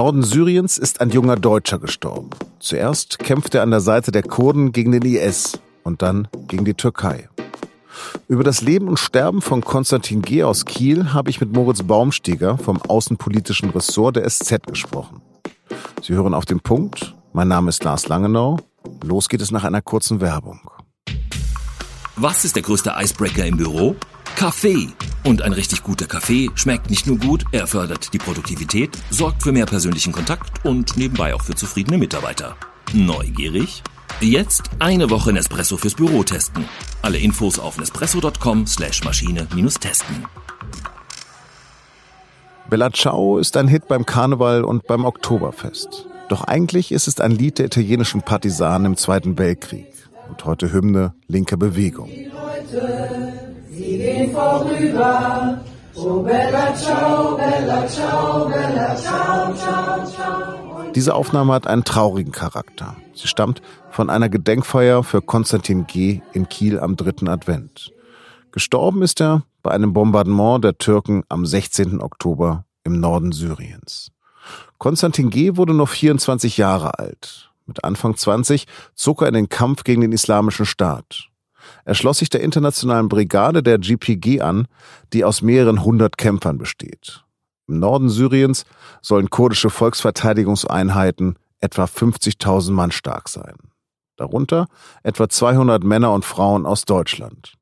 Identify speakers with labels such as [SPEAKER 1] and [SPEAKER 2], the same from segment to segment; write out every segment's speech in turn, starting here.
[SPEAKER 1] Norden Syriens ist ein junger Deutscher gestorben. Zuerst kämpfte er an der Seite der Kurden gegen den IS und dann gegen die Türkei. Über das Leben und Sterben von Konstantin G. aus Kiel habe ich mit Moritz Baumstieger vom außenpolitischen Ressort der SZ gesprochen. Sie hören auf den Punkt. Mein Name ist Lars Langenau. Los geht es nach einer kurzen Werbung.
[SPEAKER 2] Was ist der größte Icebreaker im Büro? Kaffee. Und ein richtig guter Kaffee schmeckt nicht nur gut, er fördert die Produktivität, sorgt für mehr persönlichen Kontakt und nebenbei auch für zufriedene Mitarbeiter. Neugierig? Jetzt eine Woche Nespresso fürs Büro testen. Alle Infos auf nespresso.com slash Maschine-testen.
[SPEAKER 1] Bella Ciao ist ein Hit beim Karneval und beim Oktoberfest. Doch eigentlich ist es ein Lied der italienischen Partisanen im Zweiten Weltkrieg und heute Hymne linker Bewegung. Die gehen vorüber. Oh Bella Ciao, Bella Ciao, Bella Ciao, Ciao, Ciao. Diese Aufnahme hat einen traurigen Charakter. Sie stammt von einer Gedenkfeier für Konstantin G. in Kiel am dritten Advent. Gestorben ist er bei einem Bombardement der Türken am 16. Oktober im Norden Syriens. Konstantin G. wurde noch 24 Jahre alt. Mit Anfang 20 zog er in den Kampf gegen den Islamischen Staat. Er schloss sich der internationalen Brigade der GPG an, die aus mehreren hundert Kämpfern besteht. Im Norden Syriens sollen kurdische Volksverteidigungseinheiten etwa 50.000 Mann stark sein. Darunter etwa 200 Männer und Frauen aus Deutschland.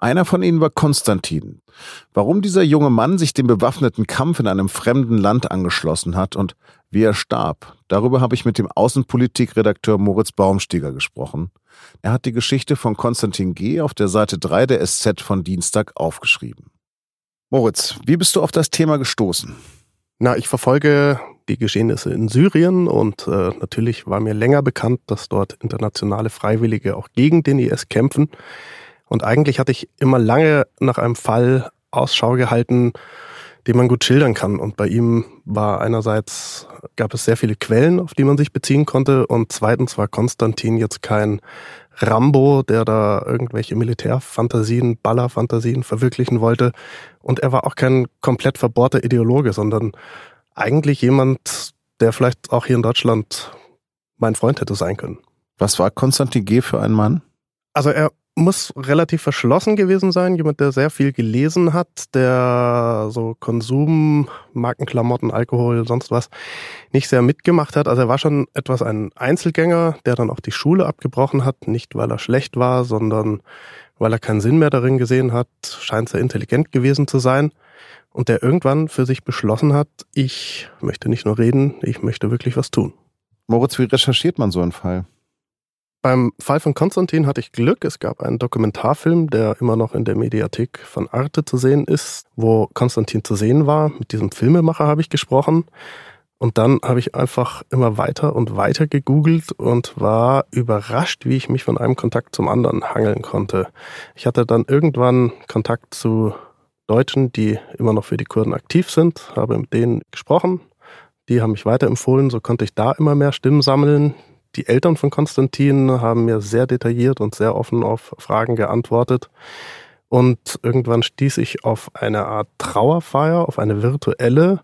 [SPEAKER 1] Einer von ihnen war Konstantin. Warum dieser junge Mann sich dem bewaffneten Kampf in einem fremden Land angeschlossen hat und wie er starb, darüber habe ich mit dem Außenpolitikredakteur Moritz Baumstieger gesprochen. Er hat die Geschichte von Konstantin G. auf der Seite 3 der SZ von Dienstag aufgeschrieben. Moritz, wie bist du auf das Thema gestoßen?
[SPEAKER 3] Na, ich verfolge die Geschehnisse in Syrien und äh, natürlich war mir länger bekannt, dass dort internationale Freiwillige auch gegen den IS kämpfen. Und eigentlich hatte ich immer lange nach einem Fall Ausschau gehalten, den man gut schildern kann. Und bei ihm war einerseits, gab es sehr viele Quellen, auf die man sich beziehen konnte. Und zweitens war Konstantin jetzt kein Rambo, der da irgendwelche Militärfantasien, Ballerfantasien verwirklichen wollte. Und er war auch kein komplett verbohrter Ideologe, sondern eigentlich jemand, der vielleicht auch hier in Deutschland mein Freund hätte sein können.
[SPEAKER 1] Was war Konstantin G. für ein Mann?
[SPEAKER 3] Also er muss relativ verschlossen gewesen sein, jemand, der sehr viel gelesen hat, der so Konsum, Markenklamotten, Alkohol, sonst was nicht sehr mitgemacht hat. Also er war schon etwas ein Einzelgänger, der dann auch die Schule abgebrochen hat, nicht weil er schlecht war, sondern weil er keinen Sinn mehr darin gesehen hat, scheint sehr intelligent gewesen zu sein und der irgendwann für sich beschlossen hat, ich möchte nicht nur reden, ich möchte wirklich was tun.
[SPEAKER 1] Moritz, wie recherchiert man so einen Fall?
[SPEAKER 3] Beim Fall von Konstantin hatte ich Glück. Es gab einen Dokumentarfilm, der immer noch in der Mediathek von Arte zu sehen ist, wo Konstantin zu sehen war. Mit diesem Filmemacher habe ich gesprochen. Und dann habe ich einfach immer weiter und weiter gegoogelt und war überrascht, wie ich mich von einem Kontakt zum anderen hangeln konnte. Ich hatte dann irgendwann Kontakt zu Deutschen, die immer noch für die Kurden aktiv sind, habe mit denen gesprochen. Die haben mich weiterempfohlen, so konnte ich da immer mehr Stimmen sammeln. Die Eltern von Konstantin haben mir sehr detailliert und sehr offen auf Fragen geantwortet. Und irgendwann stieß ich auf eine Art Trauerfeier, auf eine virtuelle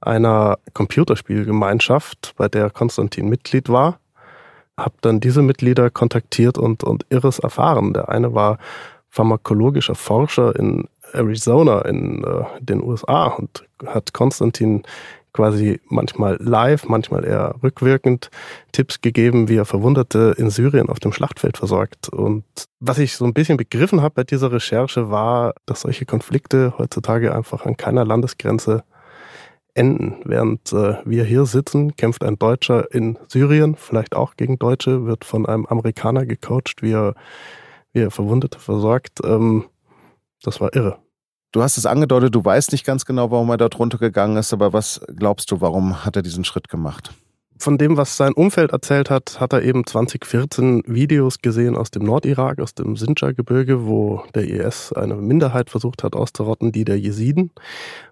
[SPEAKER 3] einer Computerspielgemeinschaft, bei der Konstantin Mitglied war. Hab dann diese Mitglieder kontaktiert und, und Irres erfahren. Der eine war pharmakologischer Forscher in Arizona in äh, den USA und hat Konstantin quasi manchmal live, manchmal eher rückwirkend Tipps gegeben, wie er Verwundete in Syrien auf dem Schlachtfeld versorgt. Und was ich so ein bisschen begriffen habe bei dieser Recherche war, dass solche Konflikte heutzutage einfach an keiner Landesgrenze enden. Während äh, wir hier sitzen, kämpft ein Deutscher in Syrien, vielleicht auch gegen Deutsche, wird von einem Amerikaner gecoacht, wie er, wie er Verwundete versorgt. Ähm, das war irre.
[SPEAKER 1] Du hast es angedeutet, du weißt nicht ganz genau, warum er dort runtergegangen ist, aber was glaubst du, warum hat er diesen Schritt gemacht?
[SPEAKER 3] Von dem, was sein Umfeld erzählt hat, hat er eben 2014 Videos gesehen aus dem Nordirak, aus dem Sinjar-Gebirge, wo der IS eine Minderheit versucht hat auszurotten, die der Jesiden.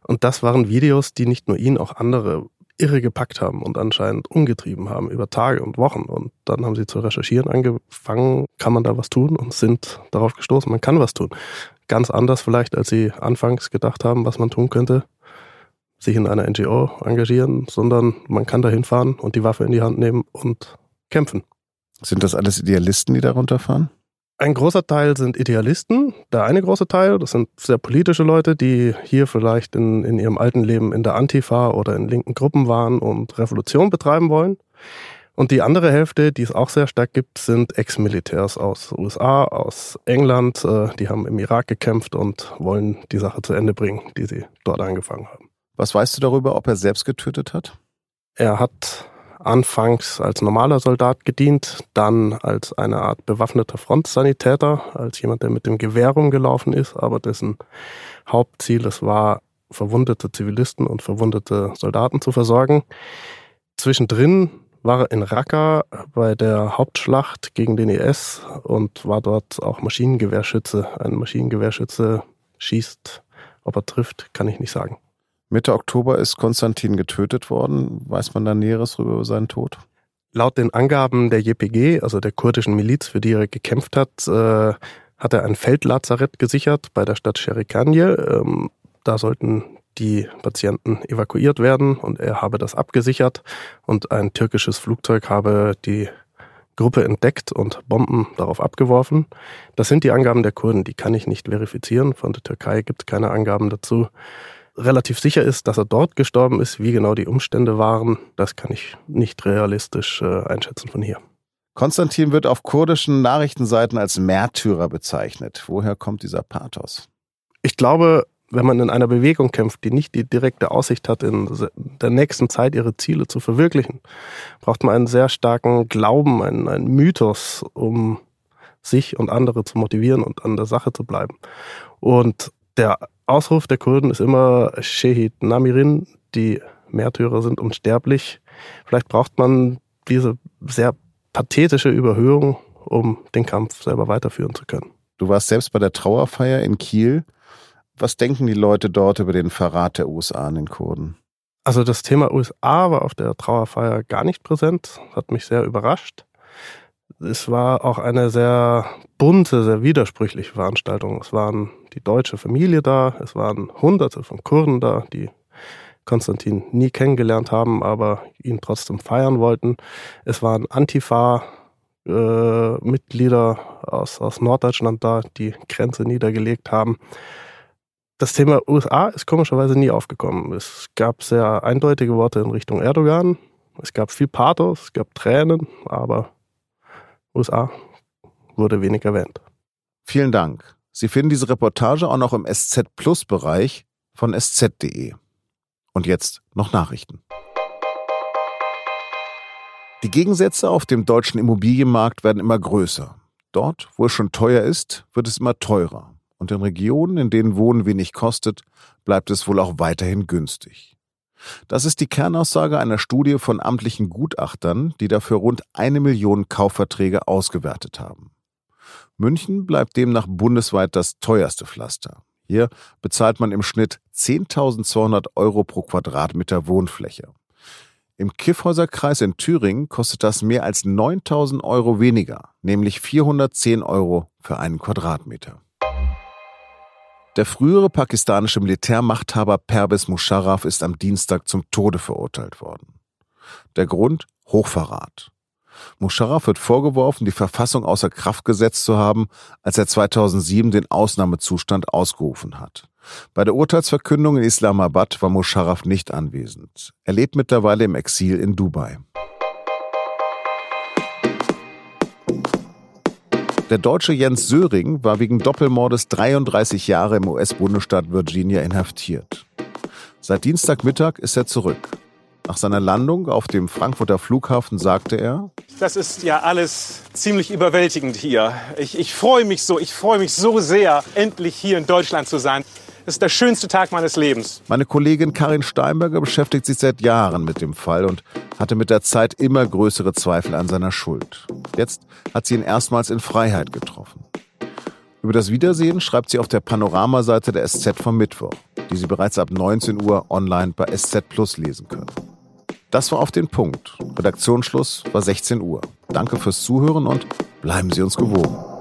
[SPEAKER 3] Und das waren Videos, die nicht nur ihn, auch andere irre gepackt haben und anscheinend umgetrieben haben über Tage und Wochen. Und dann haben sie zu recherchieren angefangen, kann man da was tun und sind darauf gestoßen, man kann was tun ganz anders vielleicht, als sie anfangs gedacht haben, was man tun könnte. sich in einer NGO engagieren, sondern man kann da hinfahren und die Waffe in die Hand nehmen und kämpfen.
[SPEAKER 1] Sind das alles Idealisten, die darunter fahren?
[SPEAKER 3] Ein großer Teil sind Idealisten. Der eine große Teil, das sind sehr politische Leute, die hier vielleicht in, in ihrem alten Leben in der Antifa oder in linken Gruppen waren und Revolution betreiben wollen. Und die andere Hälfte, die es auch sehr stark gibt, sind Ex-Militärs aus USA, aus England. Äh, die haben im Irak gekämpft und wollen die Sache zu Ende bringen, die sie dort angefangen haben.
[SPEAKER 1] Was weißt du darüber, ob er selbst getötet hat?
[SPEAKER 3] Er hat anfangs als normaler Soldat gedient, dann als eine Art bewaffneter Frontsanitäter, als jemand, der mit dem Gewehr rumgelaufen ist, aber dessen Hauptziel es war, verwundete Zivilisten und verwundete Soldaten zu versorgen. Zwischendrin war er in Raqqa bei der Hauptschlacht gegen den IS und war dort auch Maschinengewehrschütze. Ein Maschinengewehrschütze schießt, ob er trifft, kann ich nicht sagen.
[SPEAKER 1] Mitte Oktober ist Konstantin getötet worden. Weiß man da Näheres über seinen Tod?
[SPEAKER 3] Laut den Angaben der JPG, also der kurdischen Miliz, für die er gekämpft hat, äh, hat er ein Feldlazarett gesichert bei der Stadt Sherikanje. Ähm, da sollten die Patienten evakuiert werden und er habe das abgesichert und ein türkisches Flugzeug habe die Gruppe entdeckt und Bomben darauf abgeworfen. Das sind die Angaben der Kurden, die kann ich nicht verifizieren. Von der Türkei gibt es keine Angaben dazu. Relativ sicher ist, dass er dort gestorben ist. Wie genau die Umstände waren, das kann ich nicht realistisch äh, einschätzen von hier.
[SPEAKER 1] Konstantin wird auf kurdischen Nachrichtenseiten als Märtyrer bezeichnet. Woher kommt dieser Pathos?
[SPEAKER 3] Ich glaube, wenn man in einer Bewegung kämpft, die nicht die direkte Aussicht hat, in der nächsten Zeit ihre Ziele zu verwirklichen, braucht man einen sehr starken Glauben, einen, einen Mythos, um sich und andere zu motivieren und an der Sache zu bleiben. Und der Ausruf der Kurden ist immer Shehid Namirin, die Märtyrer sind unsterblich. Vielleicht braucht man diese sehr pathetische Überhöhung, um den Kampf selber weiterführen zu können.
[SPEAKER 1] Du warst selbst bei der Trauerfeier in Kiel. Was denken die Leute dort über den Verrat der USA an den Kurden?
[SPEAKER 3] Also das Thema USA war auf der Trauerfeier gar nicht präsent, hat mich sehr überrascht. Es war auch eine sehr bunte, sehr widersprüchliche Veranstaltung. Es waren die deutsche Familie da, es waren hunderte von Kurden da, die Konstantin nie kennengelernt haben, aber ihn trotzdem feiern wollten. Es waren Antifa-Mitglieder äh, aus, aus Norddeutschland da, die Grenze niedergelegt haben das Thema USA ist komischerweise nie aufgekommen. Es gab sehr eindeutige Worte in Richtung Erdogan. Es gab viel Pathos, es gab Tränen, aber USA wurde wenig erwähnt.
[SPEAKER 1] Vielen Dank. Sie finden diese Reportage auch noch im SZ Plus Bereich von sz.de. Und jetzt noch Nachrichten. Die Gegensätze auf dem deutschen Immobilienmarkt werden immer größer. Dort, wo es schon teuer ist, wird es immer teurer und in Regionen, in denen Wohnen wenig kostet, bleibt es wohl auch weiterhin günstig. Das ist die Kernaussage einer Studie von amtlichen Gutachtern, die dafür rund eine Million Kaufverträge ausgewertet haben. München bleibt demnach bundesweit das teuerste Pflaster. Hier bezahlt man im Schnitt 10.200 Euro pro Quadratmeter Wohnfläche. Im Kiffhäuserkreis in Thüringen kostet das mehr als 9.000 Euro weniger, nämlich 410 Euro für einen Quadratmeter. Der frühere pakistanische Militärmachthaber Pervez Musharraf ist am Dienstag zum Tode verurteilt worden. Der Grund? Hochverrat. Musharraf wird vorgeworfen, die Verfassung außer Kraft gesetzt zu haben, als er 2007 den Ausnahmezustand ausgerufen hat. Bei der Urteilsverkündung in Islamabad war Musharraf nicht anwesend. Er lebt mittlerweile im Exil in Dubai. Der Deutsche Jens Söring war wegen Doppelmordes 33 Jahre im US-Bundesstaat Virginia inhaftiert. Seit Dienstagmittag ist er zurück. Nach seiner Landung auf dem Frankfurter Flughafen sagte er,
[SPEAKER 4] das ist ja alles ziemlich überwältigend hier. Ich, ich freue mich so, ich freue mich so sehr, endlich hier in Deutschland zu sein. Das ist der schönste Tag meines Lebens.
[SPEAKER 1] Meine Kollegin Karin Steinberger beschäftigt sich seit Jahren mit dem Fall und hatte mit der Zeit immer größere Zweifel an seiner Schuld. Jetzt hat sie ihn erstmals in Freiheit getroffen. Über das Wiedersehen schreibt sie auf der Panoramaseite der SZ vom Mittwoch, die Sie bereits ab 19 Uhr online bei SZ Plus lesen können. Das war auf den Punkt. Redaktionsschluss war 16 Uhr. Danke fürs Zuhören und bleiben Sie uns gewogen.